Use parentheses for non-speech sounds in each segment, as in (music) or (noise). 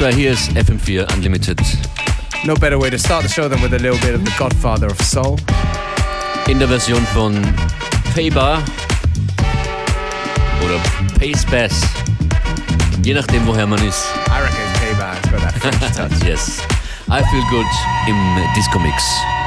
1, 2, FM4 Unlimited. No better way to start the show than with a little bit of the Godfather of Soul. In der Version von Paybar oder Pace Bass. Je nachdem, woher man ist. I reckon it's Payback, but that (laughs) touch. yes. I feel good im Disco Mix.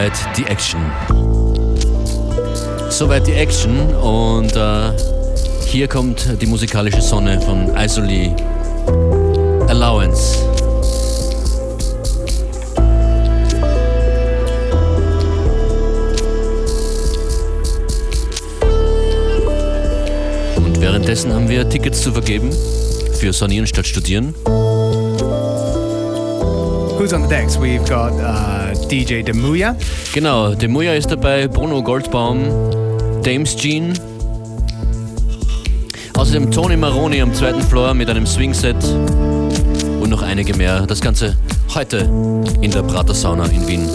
Soweit die Action. Soweit die Action und äh, hier kommt die musikalische Sonne von Isoli Allowance. Und währenddessen haben wir Tickets zu vergeben für Sonieren statt Studieren. Who's on the decks? We've got uh, DJ Demuya. Genau, Demuya ist dabei, Bruno Goldbaum, Dames Jean. Außerdem Tony Maroni am zweiten Floor mit einem Swing-Set und noch einige mehr. Das Ganze heute in der Prater Sauna in Wien.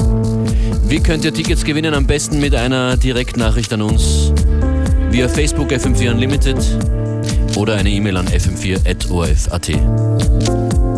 Wie könnt ihr Tickets gewinnen? Am besten mit einer Direktnachricht an uns via Facebook FM4 Unlimited oder eine E-Mail an fm4.orf.at.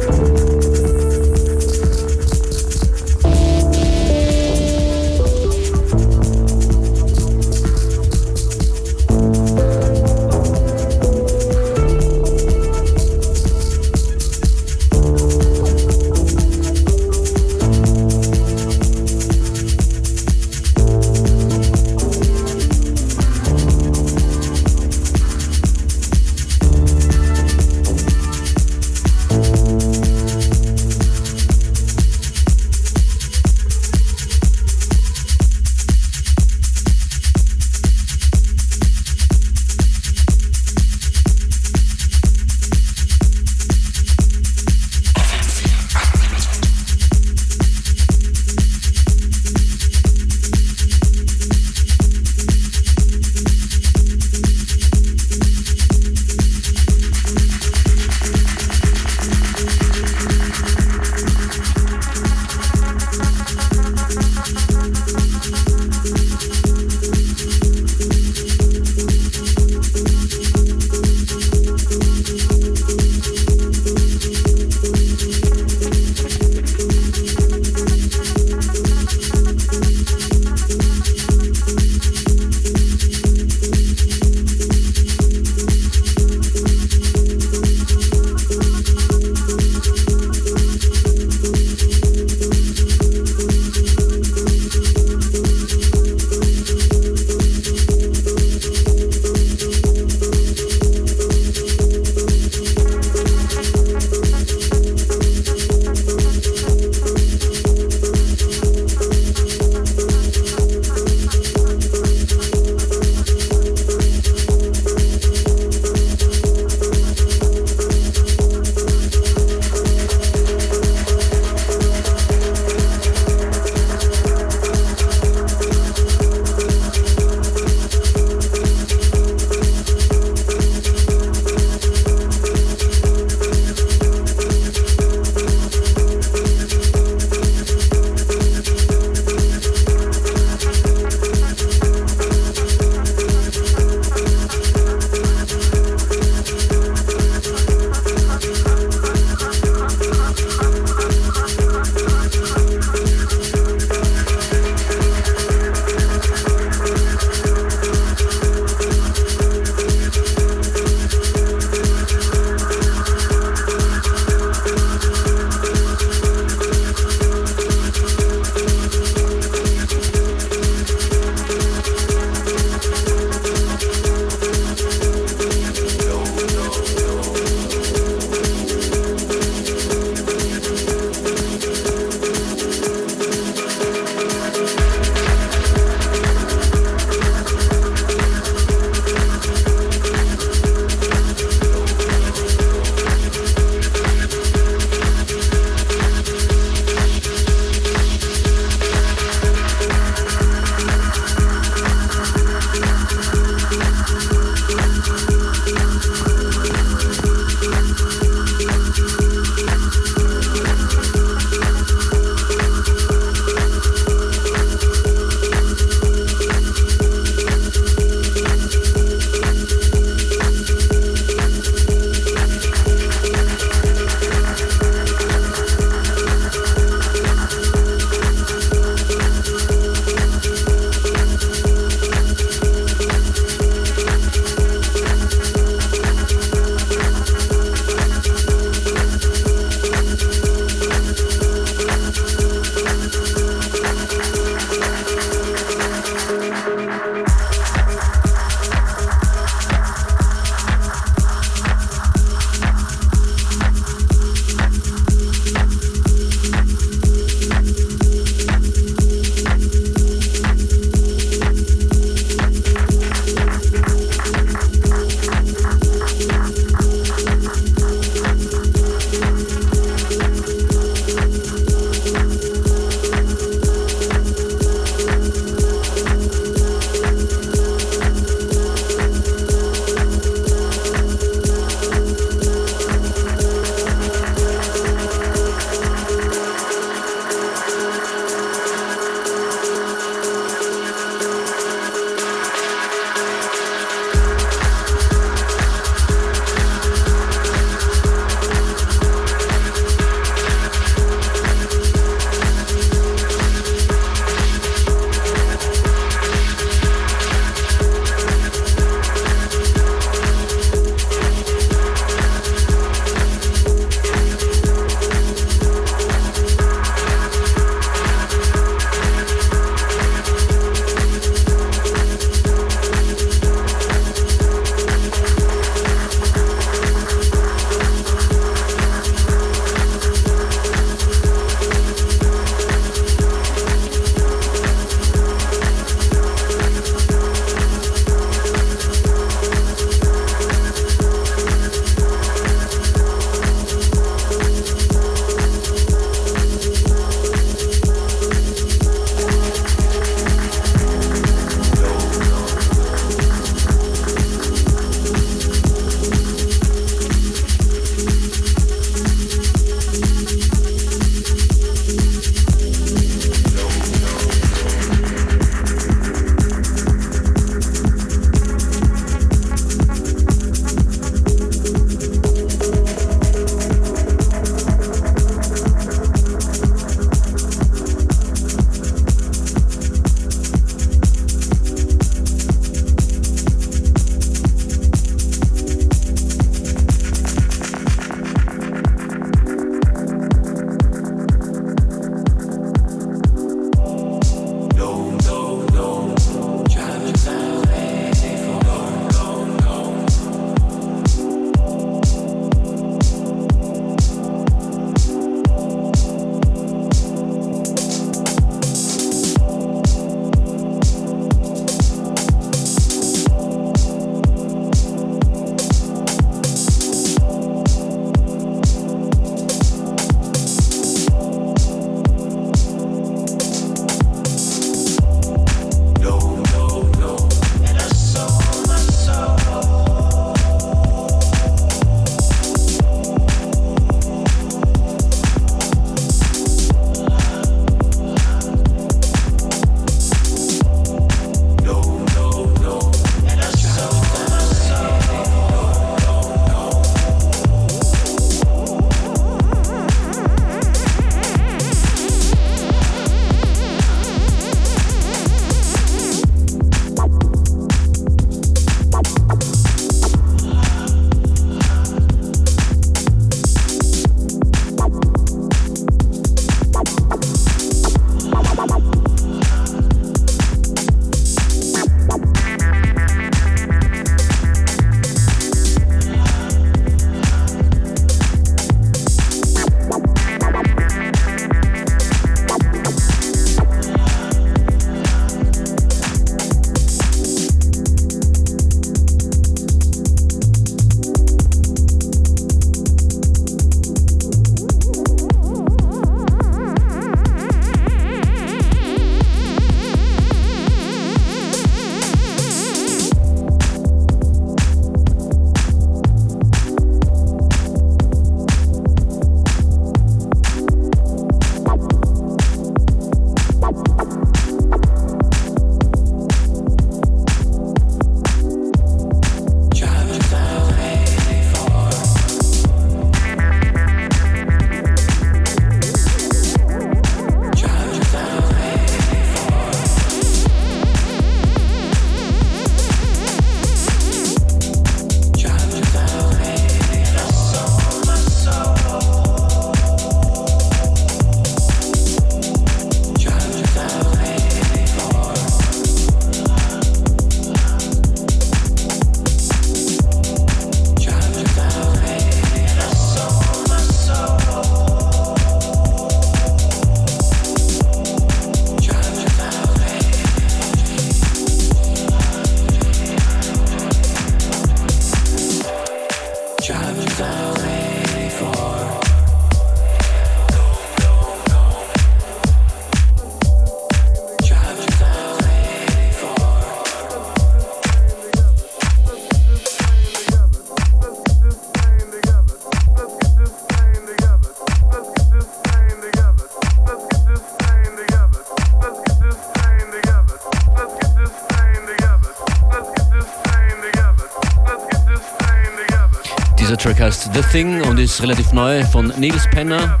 The Thing und ist relativ neu von Nils Penner.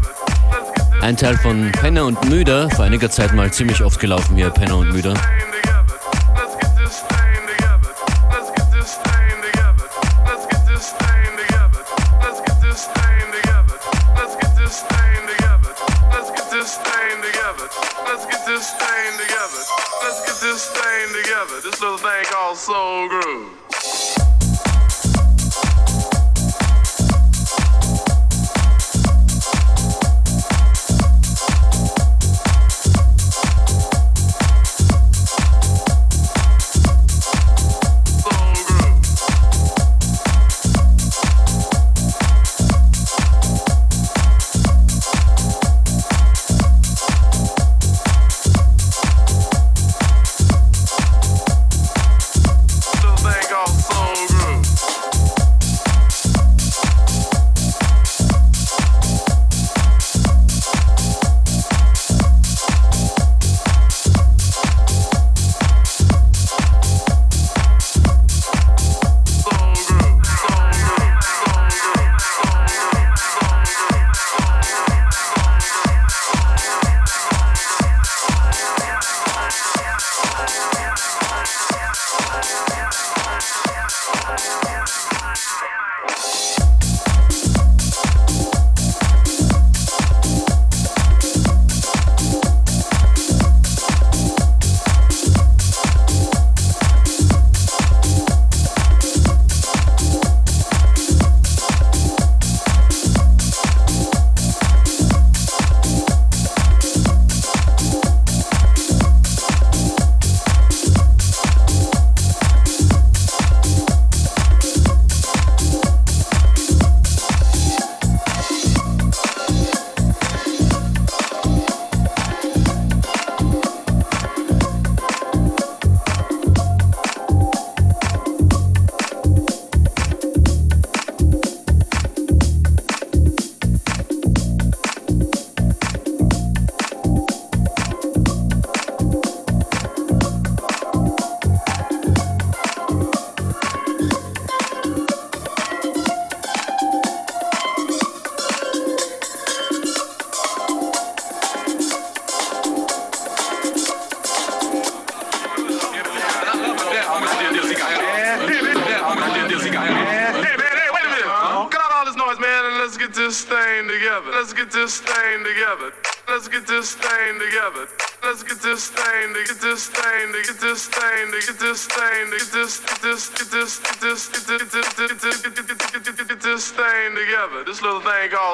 Ein Teil von Penner und Müder, vor einiger Zeit mal ziemlich oft gelaufen hier, Penner und Müder.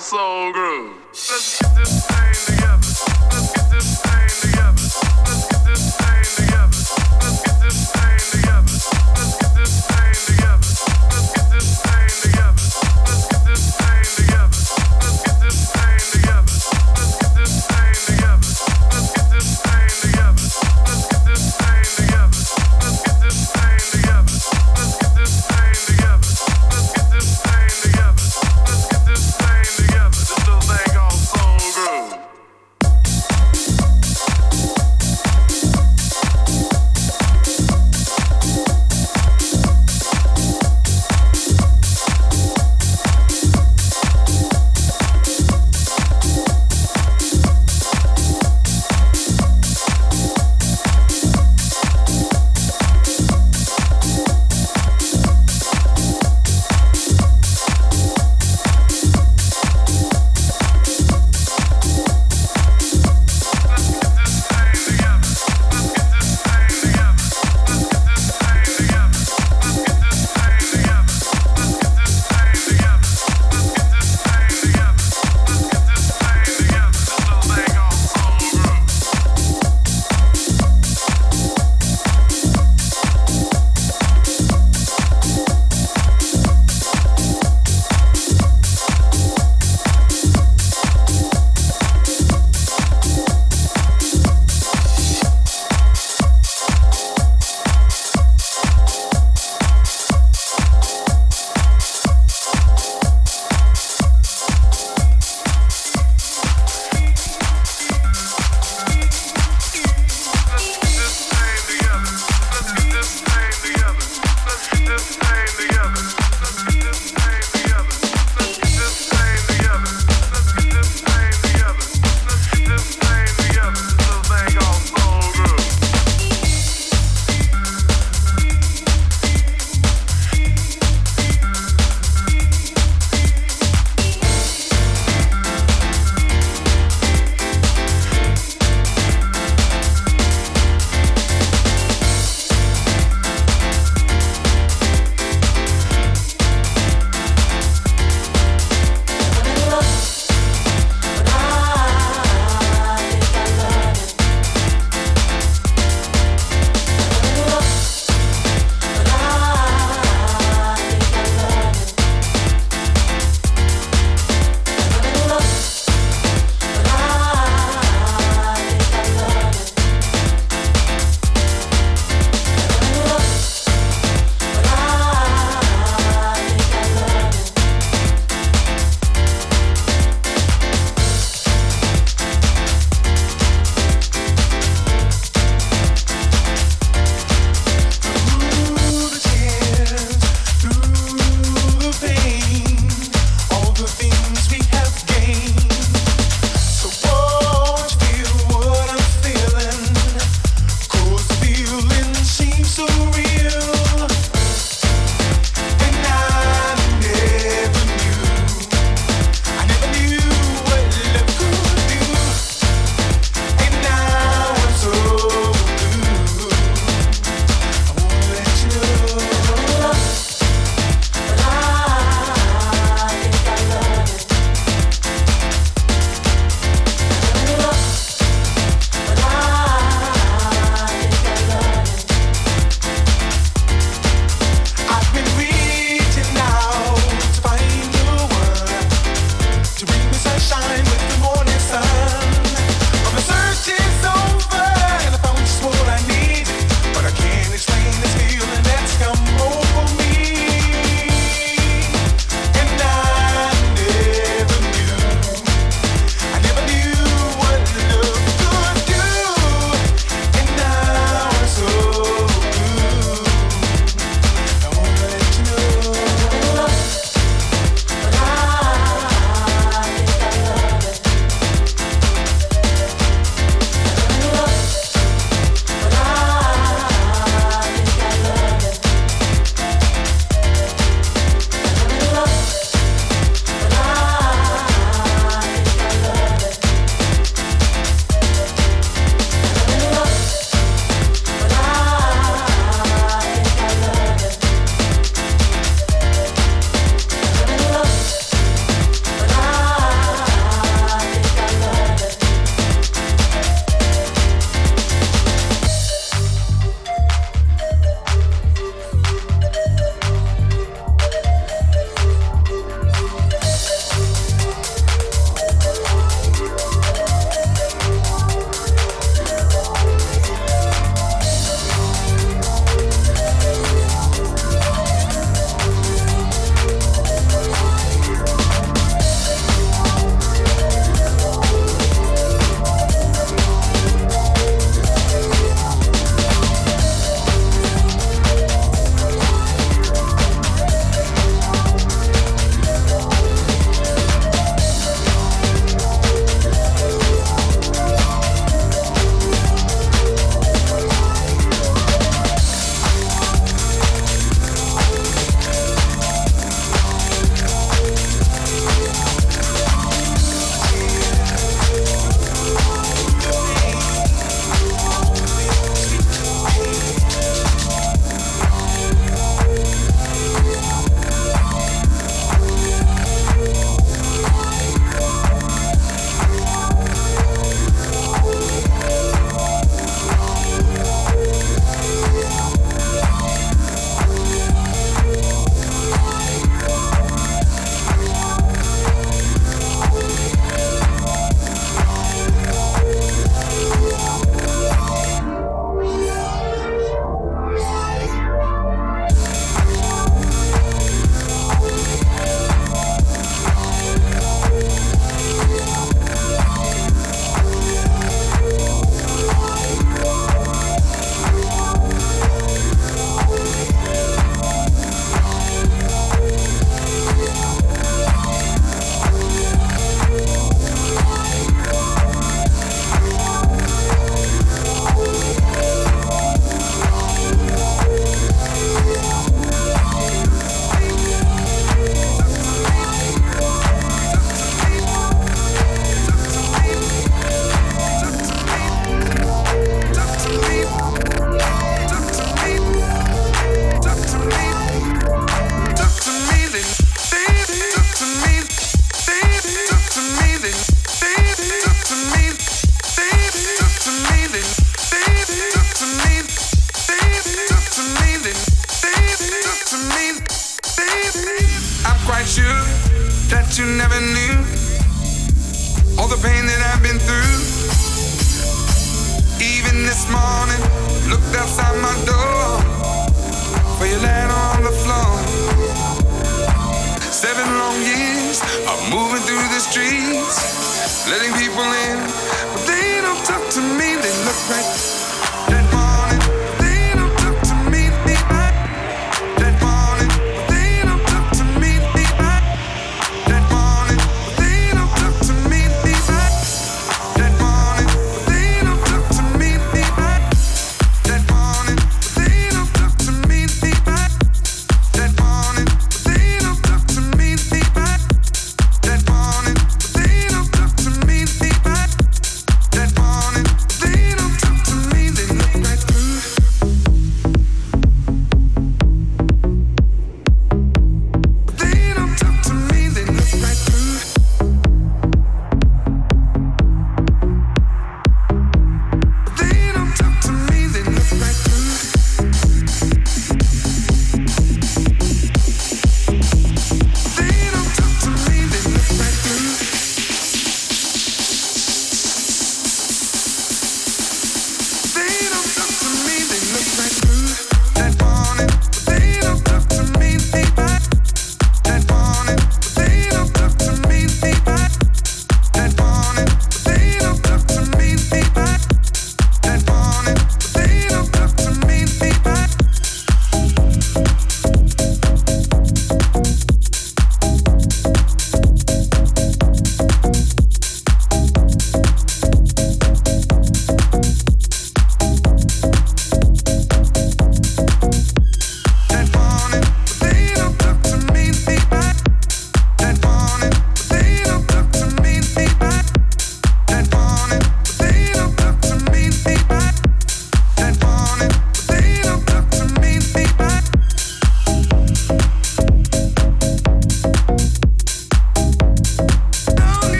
Soul groove. Let's get this thing together. Let's get this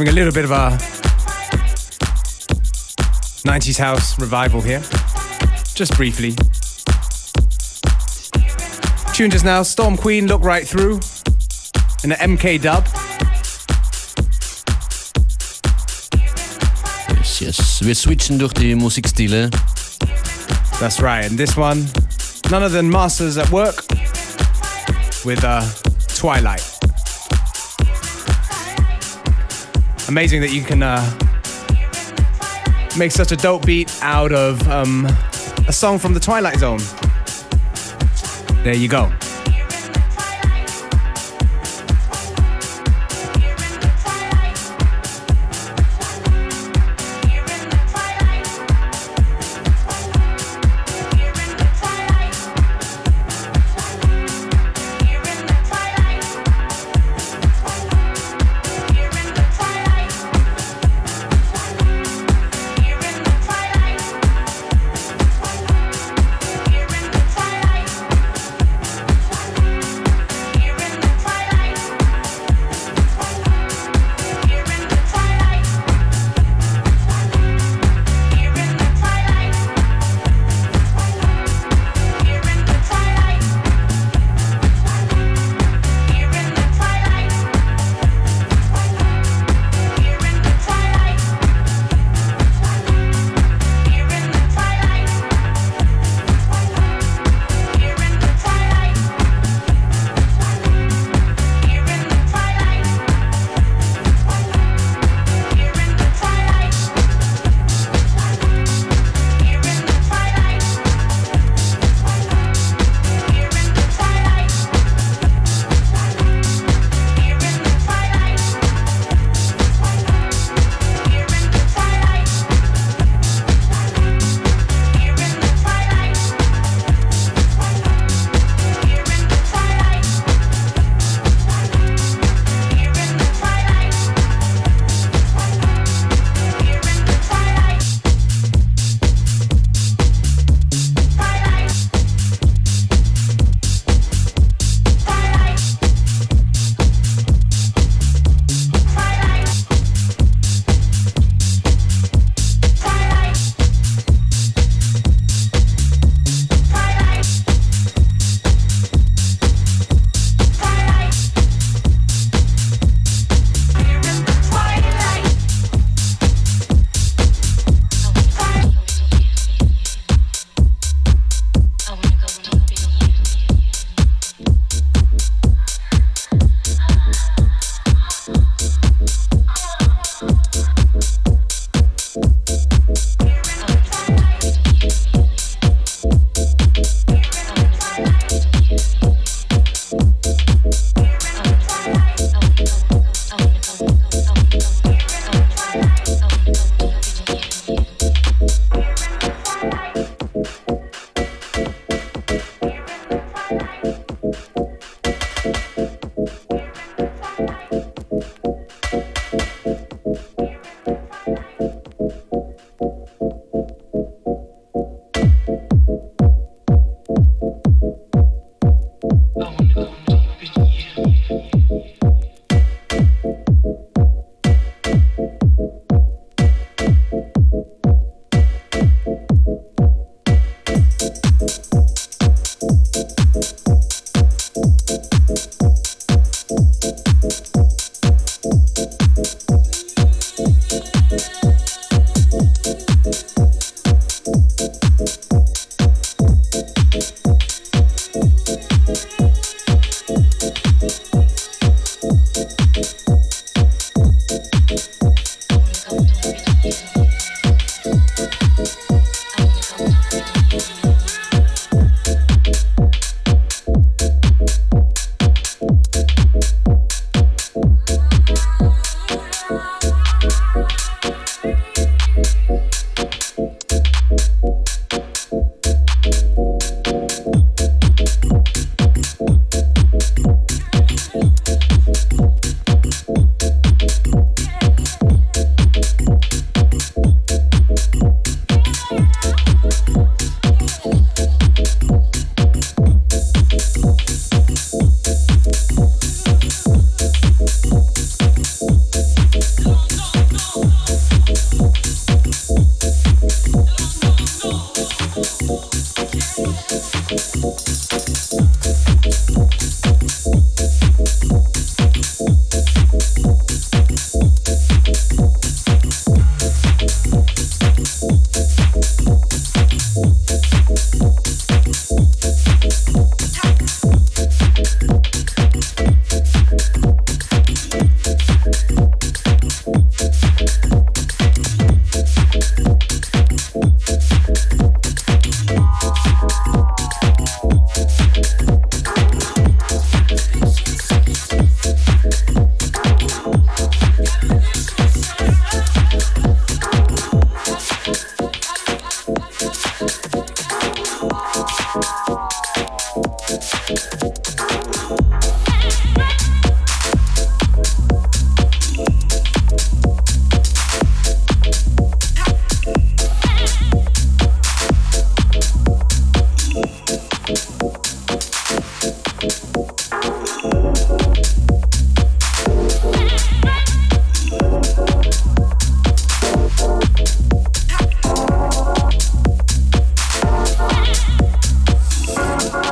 having a little bit of a 90s house revival here, just briefly. Tune just now, Storm Queen, Look Right Through, in an MK dub. Yes, yes. Wir switchen durch die Musikstile. That's right, and this one, none other than Masters at Work with uh, Twilight. Amazing that you can uh, make such a dope beat out of um, a song from the Twilight Zone. There you go.